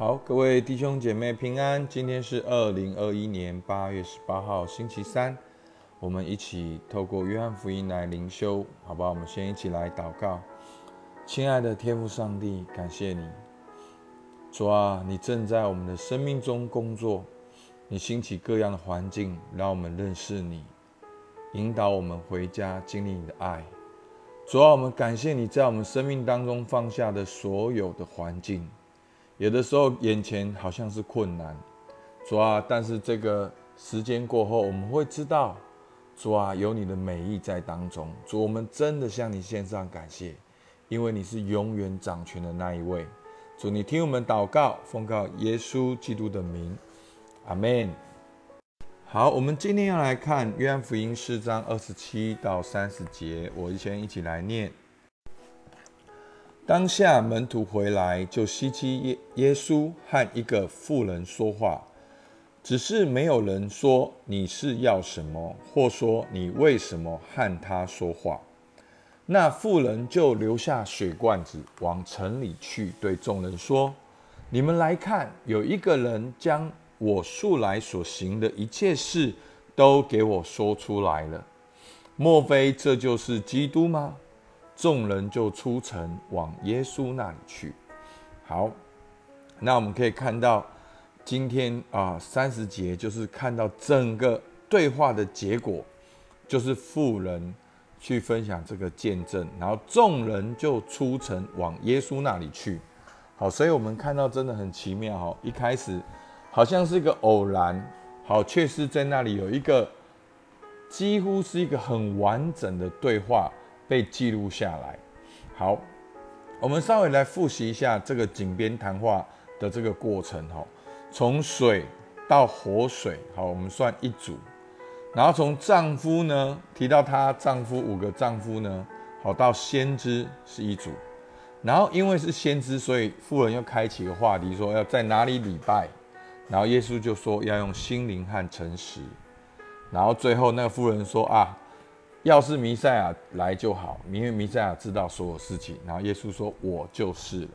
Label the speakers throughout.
Speaker 1: 好，各位弟兄姐妹平安。今天是二零二一年八月十八号，星期三。我们一起透过约翰福音来灵修，好不好？我们先一起来祷告。亲爱的天父上帝，感谢你，主啊，你正在我们的生命中工作，你兴起各样的环境，让我们认识你，引导我们回家经历你的爱。主啊，我们感谢你在我们生命当中放下的所有的环境。有的时候眼前好像是困难，主啊，但是这个时间过后，我们会知道，主啊，有你的美意在当中。主，我们真的向你献上感谢，因为你是永远掌权的那一位。主，你听我们祷告，奉告耶稣基督的名，阿门。好，我们今天要来看约翰福音四章二十七到三十节，我先一起来念。当下门徒回来，就希奇耶耶稣和一个妇人说话，只是没有人说你是要什么，或说你为什么和他说话。那妇人就留下水罐子，往城里去，对众人说：“你们来看，有一个人将我素来所行的一切事都给我说出来了。莫非这就是基督吗？”众人就出城往耶稣那里去。好，那我们可以看到，今天啊三十节就是看到整个对话的结果，就是富人去分享这个见证，然后众人就出城往耶稣那里去。好，所以我们看到真的很奇妙哈，一开始好像是一个偶然，好，却是在那里有一个几乎是一个很完整的对话。被记录下来。好，我们稍微来复习一下这个井边谈话的这个过程哈。从水到活水，好，我们算一组。然后从丈夫呢提到她丈夫五个丈夫呢，好到先知是一组。然后因为是先知，所以妇人又开启个话题，说要在哪里礼拜。然后耶稣就说要用心灵和诚实。然后最后那个妇人说啊。要是弥赛亚来就好，因为弥赛亚知道所有事情。然后耶稣说：“我就是了。”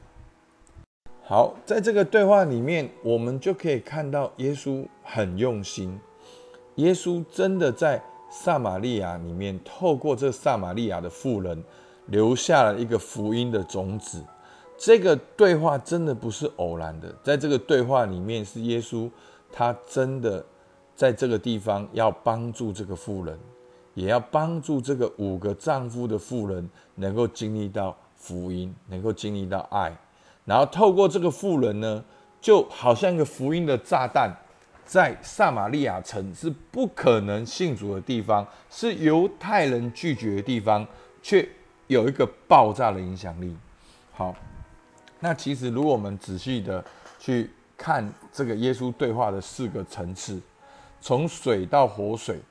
Speaker 1: 好，在这个对话里面，我们就可以看到耶稣很用心。耶稣真的在撒玛利亚里面，透过这撒玛利亚的妇人，留下了一个福音的种子。这个对话真的不是偶然的，在这个对话里面，是耶稣他真的在这个地方要帮助这个妇人。也要帮助这个五个丈夫的妇人能够经历到福音，能够经历到爱，然后透过这个妇人呢，就好像一个福音的炸弹，在撒玛利亚城是不可能信主的地方，是犹太人拒绝的地方，却有一个爆炸的影响力。好，那其实如果我们仔细的去看这个耶稣对话的四个层次，从水到活水。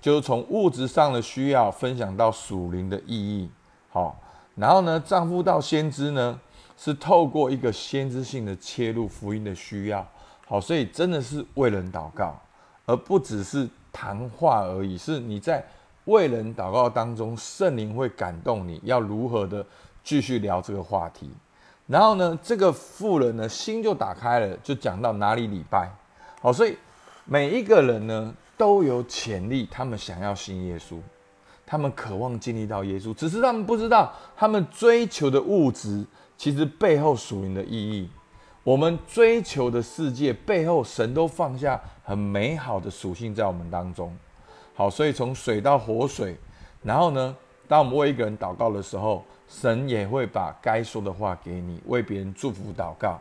Speaker 1: 就是从物质上的需要分享到属灵的意义，好，然后呢，丈夫到先知呢，是透过一个先知性的切入福音的需要，好，所以真的是为人祷告，而不只是谈话而已，是你在为人祷告当中，圣灵会感动你，要如何的继续聊这个话题，然后呢，这个妇人呢，心就打开了，就讲到哪里礼拜，好，所以每一个人呢。都有潜力，他们想要信耶稣，他们渴望经历到耶稣，只是他们不知道，他们追求的物质其实背后属灵的意义。我们追求的世界背后，神都放下很美好的属性在我们当中。好，所以从水到活水，然后呢，当我们为一个人祷告的时候，神也会把该说的话给你，为别人祝福祷告。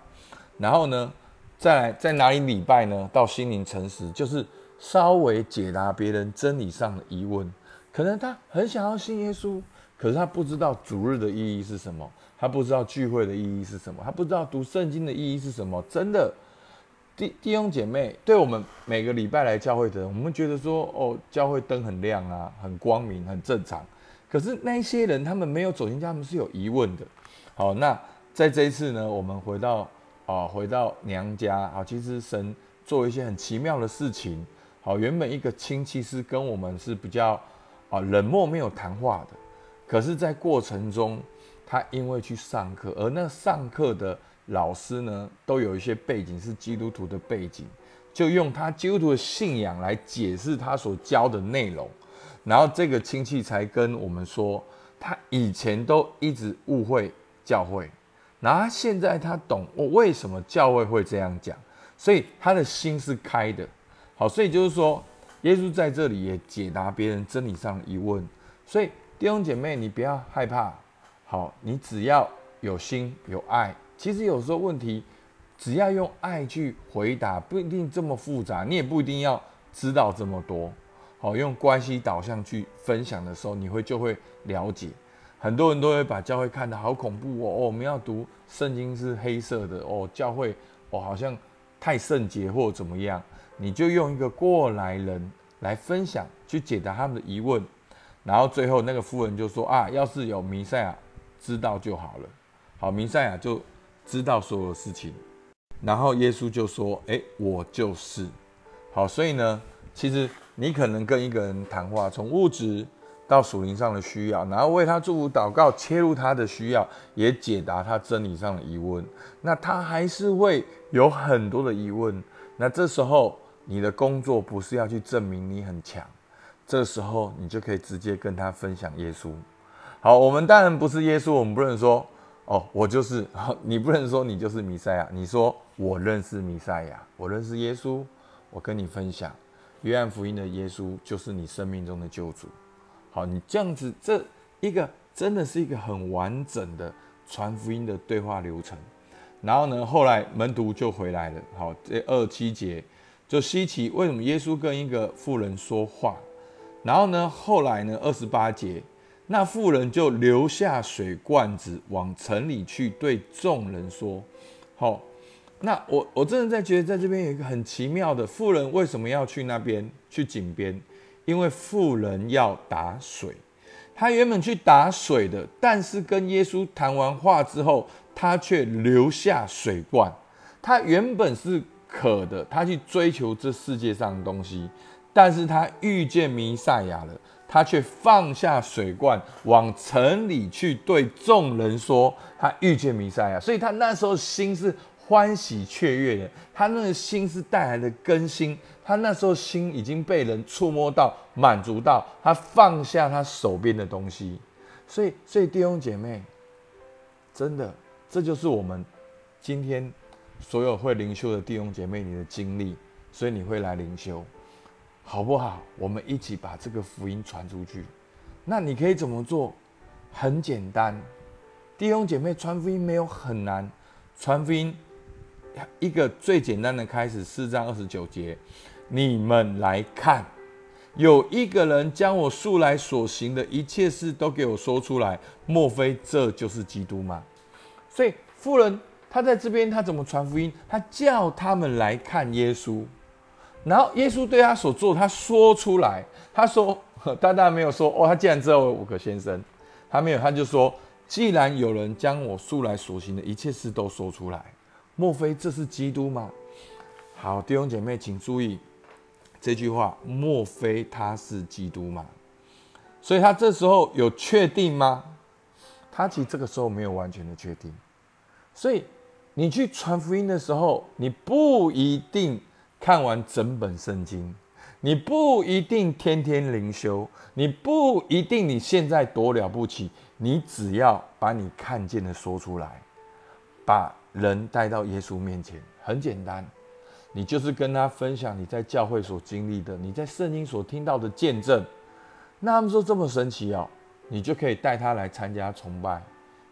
Speaker 1: 然后呢，再来在哪里礼拜呢？到心灵诚实，就是。稍微解答别人真理上的疑问，可能他很想要信耶稣，可是他不知道主日的意义是什么，他不知道聚会的意义是什么，他不知道读圣经的意义是什么。真的，弟弟兄姐妹，对我们每个礼拜来教会的人，我们觉得说，哦，教会灯很亮啊，很光明，很正常。可是那些人，他们没有走进家，他们是有疑问的。好，那在这一次呢，我们回到啊，回到娘家啊，其实神做一些很奇妙的事情。好，原本一个亲戚是跟我们是比较啊冷漠，没有谈话的。可是，在过程中，他因为去上课，而那上课的老师呢，都有一些背景是基督徒的背景，就用他基督徒的信仰来解释他所教的内容。然后这个亲戚才跟我们说，他以前都一直误会教会，然后现在他懂我为什么教会会这样讲，所以他的心是开的。好，所以就是说，耶稣在这里也解答别人真理上的疑问。所以弟兄姐妹，你不要害怕。好，你只要有心有爱，其实有时候问题，只要用爱去回答，不一定这么复杂，你也不一定要知道这么多。好，用关系导向去分享的时候，你会就会了解。很多人都会把教会看得好恐怖哦，哦，我们要读圣经是黑色的哦，教会哦好像太圣洁或怎么样，你就用一个过来人来分享，去解答他们的疑问，然后最后那个夫人就说啊，要是有弥赛亚知道就好了。好，弥赛亚就知道所有事情，然后耶稣就说，哎，我就是。好，所以呢，其实。你可能跟一个人谈话，从物质到属灵上的需要，然后为他祝福祷告，切入他的需要，也解答他真理上的疑问。那他还是会有很多的疑问。那这时候你的工作不是要去证明你很强，这时候你就可以直接跟他分享耶稣。好，我们当然不是耶稣，我们不能说哦，我就是。你不能说你就是弥赛亚，你说我认识弥赛亚，我认识耶稣，我跟你分享。约翰福音的耶稣就是你生命中的救主。好，你这样子，这一个真的是一个很完整的传福音的对话流程。然后呢，后来门徒就回来了。好，这二七节就稀奇，为什么耶稣跟一个妇人说话？然后呢，后来呢，二十八节，那妇人就留下水罐子，往城里去，对众人说：“好。”那我我真的在觉得，在这边有一个很奇妙的富人为什么要去那边去井边？因为富人要打水，他原本去打水的，但是跟耶稣谈完话之后，他却留下水罐。他原本是渴的，他去追求这世界上的东西，但是他遇见弥赛亚了，他却放下水罐，往城里去对众人说他遇见弥赛亚。所以他那时候心是。欢喜雀跃的，他那个心是带来的更新。他那时候心已经被人触摸到、满足到，他放下他手边的东西。所以，所以弟兄姐妹，真的，这就是我们今天所有会灵修的弟兄姐妹你的经历。所以你会来灵修，好不好？我们一起把这个福音传出去。那你可以怎么做？很简单，弟兄姐妹传福音没有很难，传福音。一个最简单的开始，四章二十九节，你们来看，有一个人将我素来所行的一切事都给我说出来，莫非这就是基督吗？所以富人他在这边，他怎么传福音？他叫他们来看耶稣，然后耶稣对他所做，他说出来，他说，大大没有说哦，他既然知道我五个先生，他没有，他就说，既然有人将我素来所行的一切事都说出来。莫非这是基督吗？好，弟兄姐妹，请注意这句话：莫非他是基督吗？所以他这时候有确定吗？他其实这个时候没有完全的确定。所以你去传福音的时候，你不一定看完整本圣经，你不一定天天灵修，你不一定你现在多了不起，你只要把你看见的说出来，把。人带到耶稣面前很简单，你就是跟他分享你在教会所经历的，你在圣经所听到的见证。那他们说这么神奇哦，你就可以带他来参加崇拜，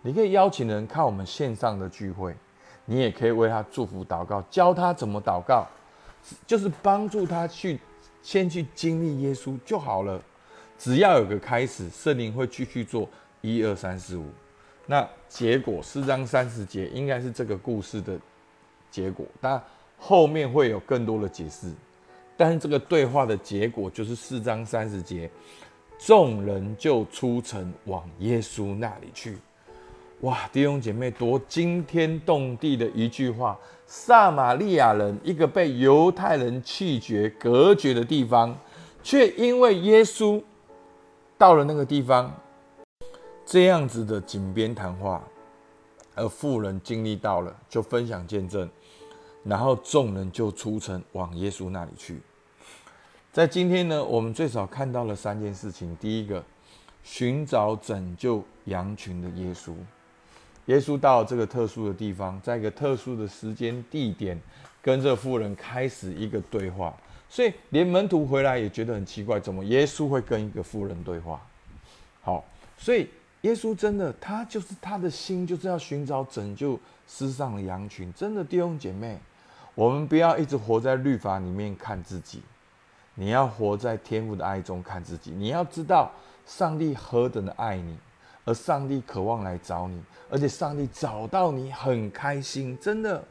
Speaker 1: 你可以邀请人看我们线上的聚会，你也可以为他祝福祷告，教他怎么祷告，就是帮助他去先去经历耶稣就好了。只要有个开始，圣灵会继续做一二三四五。那结果四章三十节应该是这个故事的结果，但后面会有更多的解释。但是这个对话的结果就是四章三十节，众人就出城往耶稣那里去。哇，弟兄姐妹，多惊天动地的一句话！撒玛利亚人一个被犹太人弃绝、隔绝的地方，却因为耶稣到了那个地方。这样子的井边谈话，而富人经历到了，就分享见证，然后众人就出城往耶稣那里去。在今天呢，我们最少看到了三件事情。第一个，寻找拯救羊群的耶稣。耶稣到这个特殊的地方，在一个特殊的时间地点，跟这妇人开始一个对话。所以连门徒回来也觉得很奇怪，怎么耶稣会跟一个妇人对话？好，所以耶稣真的，他就是他的心就是要寻找拯救世上的羊群。真的弟兄姐妹，我们不要一直活在律法里面看自己。你要活在天父的爱中看自己，你要知道上帝何等的爱你，而上帝渴望来找你，而且上帝找到你很开心，真的。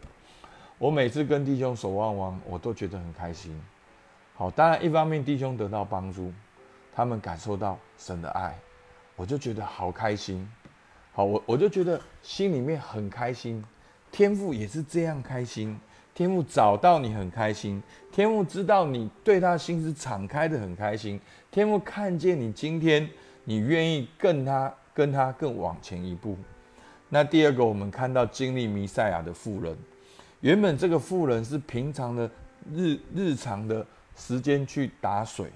Speaker 1: 我每次跟弟兄守望望，我都觉得很开心。好，当然一方面弟兄得到帮助，他们感受到神的爱，我就觉得好开心。好，我我就觉得心里面很开心，天父也是这样开心。天父找到你很开心，天父知道你对他心是敞开的很开心，天父看见你今天你愿意跟他跟他更往前一步。那第二个，我们看到经历弥赛亚的富人，原本这个富人是平常的日日常的时间去打水，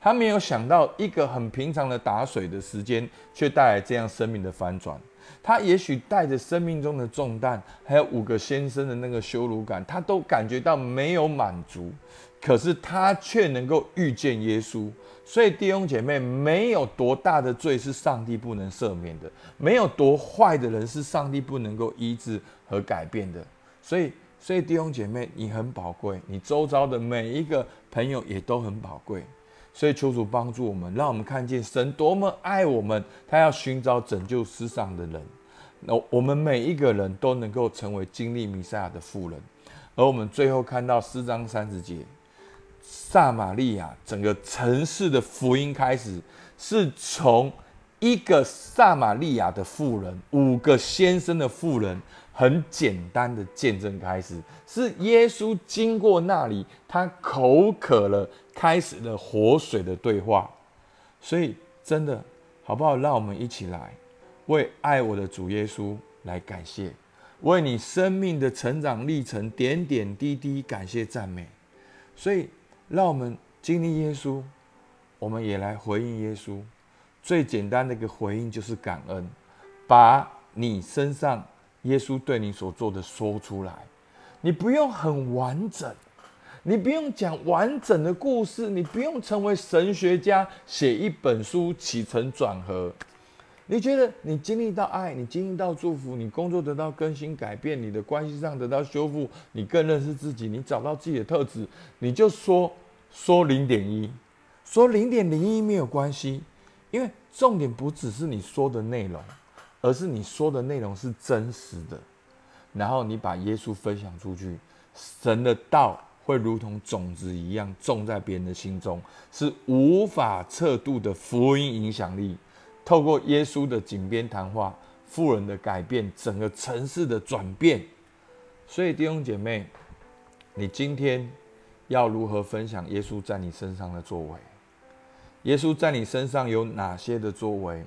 Speaker 1: 他没有想到一个很平常的打水的时间，却带来这样生命的翻转。他也许带着生命中的重担，还有五个先生的那个羞辱感，他都感觉到没有满足。可是他却能够遇见耶稣。所以弟兄姐妹，没有多大的罪是上帝不能赦免的，没有多坏的人是上帝不能够医治和改变的。所以，所以弟兄姐妹，你很宝贵，你周遭的每一个朋友也都很宝贵。所以求主帮助我们，让我们看见神多么爱我们，他要寻找拯救世上的人。那我们每一个人都能够成为经历弥赛亚的富人。而我们最后看到四章三十节，撒玛利亚整个城市的福音开始，是从一个撒玛利亚的富人，五个先生的富人。很简单的见证开始，是耶稣经过那里，他口渴了，开始了活水的对话。所以真的好不好？让我们一起来为爱我的主耶稣来感谢，为你生命的成长历程点点滴滴感谢赞美。所以让我们经历耶稣，我们也来回应耶稣。最简单的一个回应就是感恩，把你身上。耶稣对你所做的说出来，你不用很完整，你不用讲完整的故事，你不用成为神学家写一本书起承转合。你觉得你经历到爱，你经历到祝福，你工作得到更新改变，你的关系上得到修复，你更认识自己，你找到自己的特质，你就说说零点一，说零点零一没有关系，因为重点不只是你说的内容。而是你说的内容是真实的，然后你把耶稣分享出去，神的道会如同种子一样种在别人的心中，是无法测度的福音影响力。透过耶稣的井边谈话，富人的改变，整个城市的转变。所以弟兄姐妹，你今天要如何分享耶稣在你身上的作为？耶稣在你身上有哪些的作为？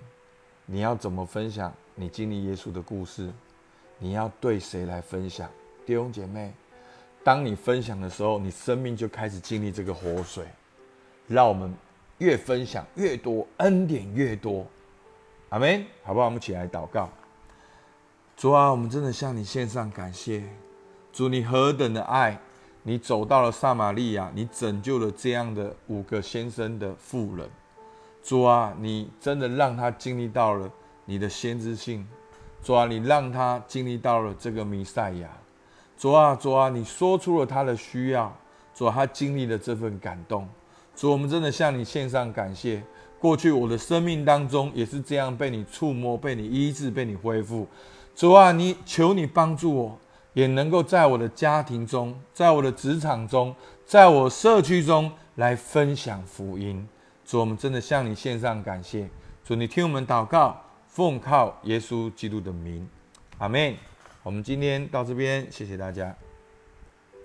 Speaker 1: 你要怎么分享你经历耶稣的故事？你要对谁来分享？弟兄姐妹，当你分享的时候，你生命就开始经历这个活水。让我们越分享越多，恩典越多。阿门，好不好？我们起来祷告。主啊，我们真的向你献上感谢。主，你何等的爱，你走到了撒玛利亚，你拯救了这样的五个先生的妇人。主啊，你真的让他经历到了你的先知性。主啊，你让他经历到了这个弥赛亚。主啊，主啊，你说出了他的需要。主啊，他经历了这份感动。主，我们真的向你献上感谢。过去我的生命当中也是这样被你触摸、被你医治、被你恢复。主啊，你求你帮助我，也能够在我的家庭中、在我的职场中、在我社区中来分享福音。主，我们真的向你献上感谢。主，你听我们祷告，奉靠耶稣基督的名，阿门。我们今天到这边，谢谢大家。